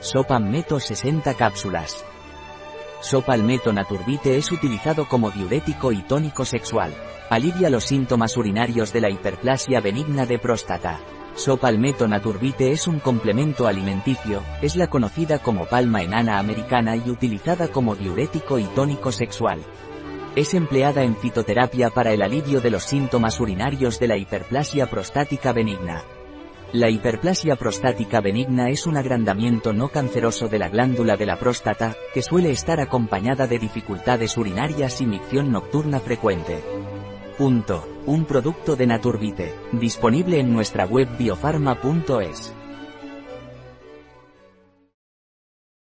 Sopalmeto 60 cápsulas. Sopalmeto Naturbite es utilizado como diurético y tónico sexual. Alivia los síntomas urinarios de la hiperplasia benigna de próstata. Sopalmeto Naturbite es un complemento alimenticio, es la conocida como palma enana americana y utilizada como diurético y tónico sexual. Es empleada en fitoterapia para el alivio de los síntomas urinarios de la hiperplasia prostática benigna. La hiperplasia prostática benigna es un agrandamiento no canceroso de la glándula de la próstata, que suele estar acompañada de dificultades urinarias y micción nocturna frecuente. Punto. Un producto de Naturbite, disponible en nuestra web biofarma.es.